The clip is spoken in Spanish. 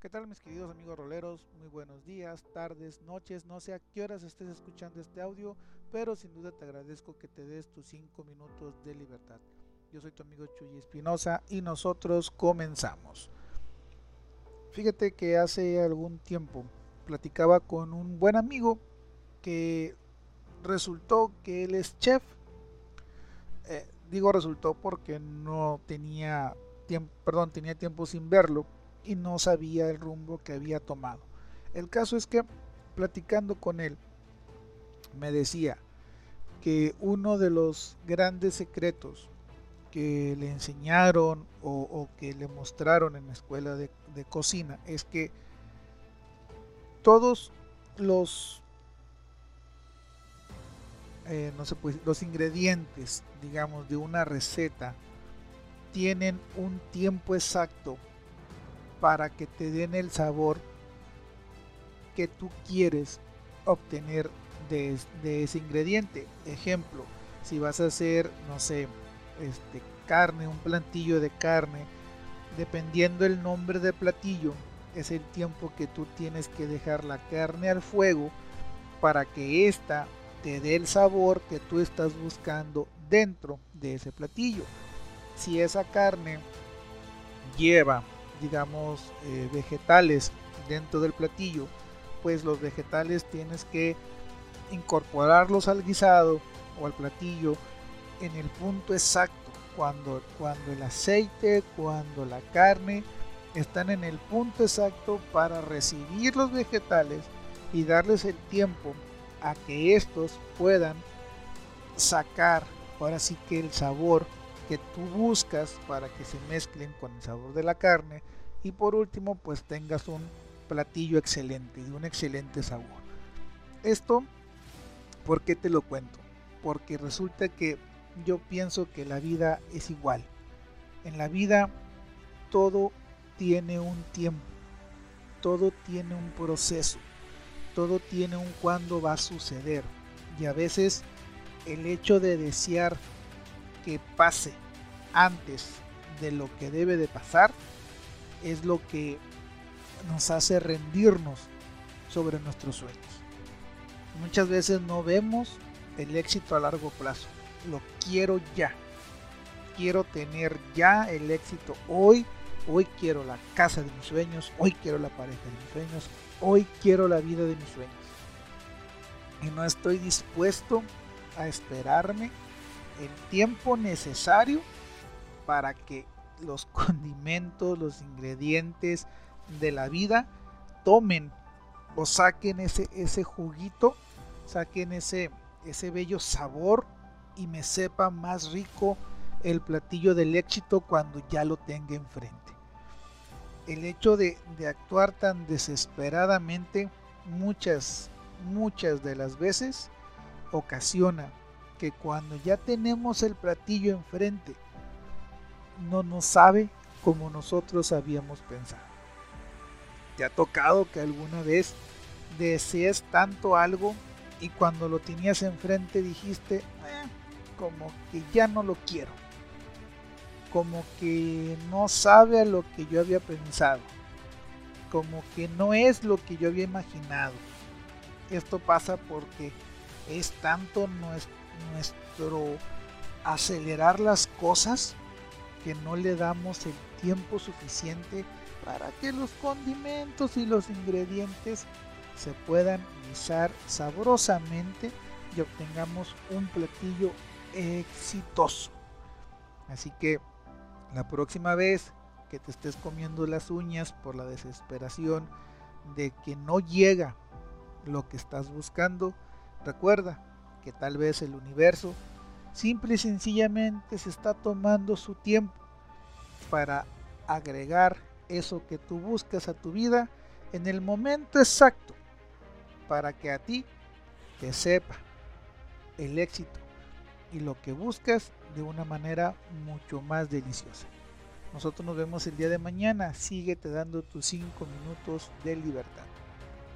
¿Qué tal mis queridos amigos roleros? Muy buenos días, tardes, noches, no sé a qué horas estés escuchando este audio, pero sin duda te agradezco que te des tus 5 minutos de libertad. Yo soy tu amigo Chuy Espinosa y nosotros comenzamos. Fíjate que hace algún tiempo platicaba con un buen amigo que resultó que él es chef. Eh, digo resultó porque no tenía tiempo, perdón, tenía tiempo sin verlo y no sabía el rumbo que había tomado. El caso es que platicando con él me decía que uno de los grandes secretos que le enseñaron o, que le mostraron en la escuela de, cocina es que todos los eh, no sé pues los ingredientes digamos de una receta tienen un tiempo exacto para que te den el sabor que tú quieres obtener de, ese ingrediente. Ejemplo, si vas a hacer, no sé, este, carne, un plantillo de carne, dependiendo el nombre del platillo, es el tiempo que tú tienes que dejar la carne al fuego para que ésta te dé el sabor que tú estás buscando dentro de ese platillo. Si esa carne lleva digamos, eh, vegetales dentro del platillo, pues los vegetales tienes que incorporarlos al guisado o al platillo en el punto exacto, cuando, cuando el aceite, cuando la carne están en el punto exacto para recibir los vegetales y darles el tiempo a que estos puedan sacar ahora sí que el sabor que tú buscas para que se mezclen con el sabor de la carne y por último pues tengas un platillo excelente, de un excelente sabor. Esto, ¿por qué te lo cuento? Porque resulta que yo pienso que la vida es igual. En la vida todo tiene un tiempo, todo tiene un proceso, todo tiene un cuándo va a suceder. Y a veces el hecho de desear que pase antes de lo que debe de pasar es lo que nos hace rendirnos sobre nuestros sueños. Muchas veces no vemos el éxito a largo plazo. Lo quiero ya. Quiero tener ya el éxito hoy. Hoy quiero la casa de mis sueños. Hoy quiero la pareja de mis sueños. Hoy quiero la vida de mis sueños. Y no estoy dispuesto a esperarme el tiempo necesario para que los condimentos, los ingredientes de la vida tomen o saquen ese, ese juguito, saquen ese, ese bello sabor y me sepa más rico el platillo del éxito cuando ya lo tenga enfrente. El hecho de, de actuar tan desesperadamente muchas, muchas de las veces ocasiona que cuando ya tenemos el platillo enfrente, no nos sabe como nosotros habíamos pensado. ¿Te ha tocado que alguna vez desees tanto algo y cuando lo tenías enfrente dijiste, eh, como que ya no lo quiero? Como que no sabe lo que yo había pensado. Como que no es lo que yo había imaginado. Esto pasa porque es tanto nuestro acelerar las cosas que no le damos el tiempo suficiente para que los condimentos y los ingredientes se puedan guisar sabrosamente y obtengamos un platillo exitoso. Así que la próxima vez que te estés comiendo las uñas por la desesperación de que no llega lo que estás buscando, recuerda, que tal vez el universo simple y sencillamente se está tomando su tiempo para agregar eso que tú buscas a tu vida en el momento exacto para que a ti te sepa el éxito y lo que buscas de una manera mucho más deliciosa. Nosotros nos vemos el día de mañana. Síguete dando tus 5 minutos de libertad.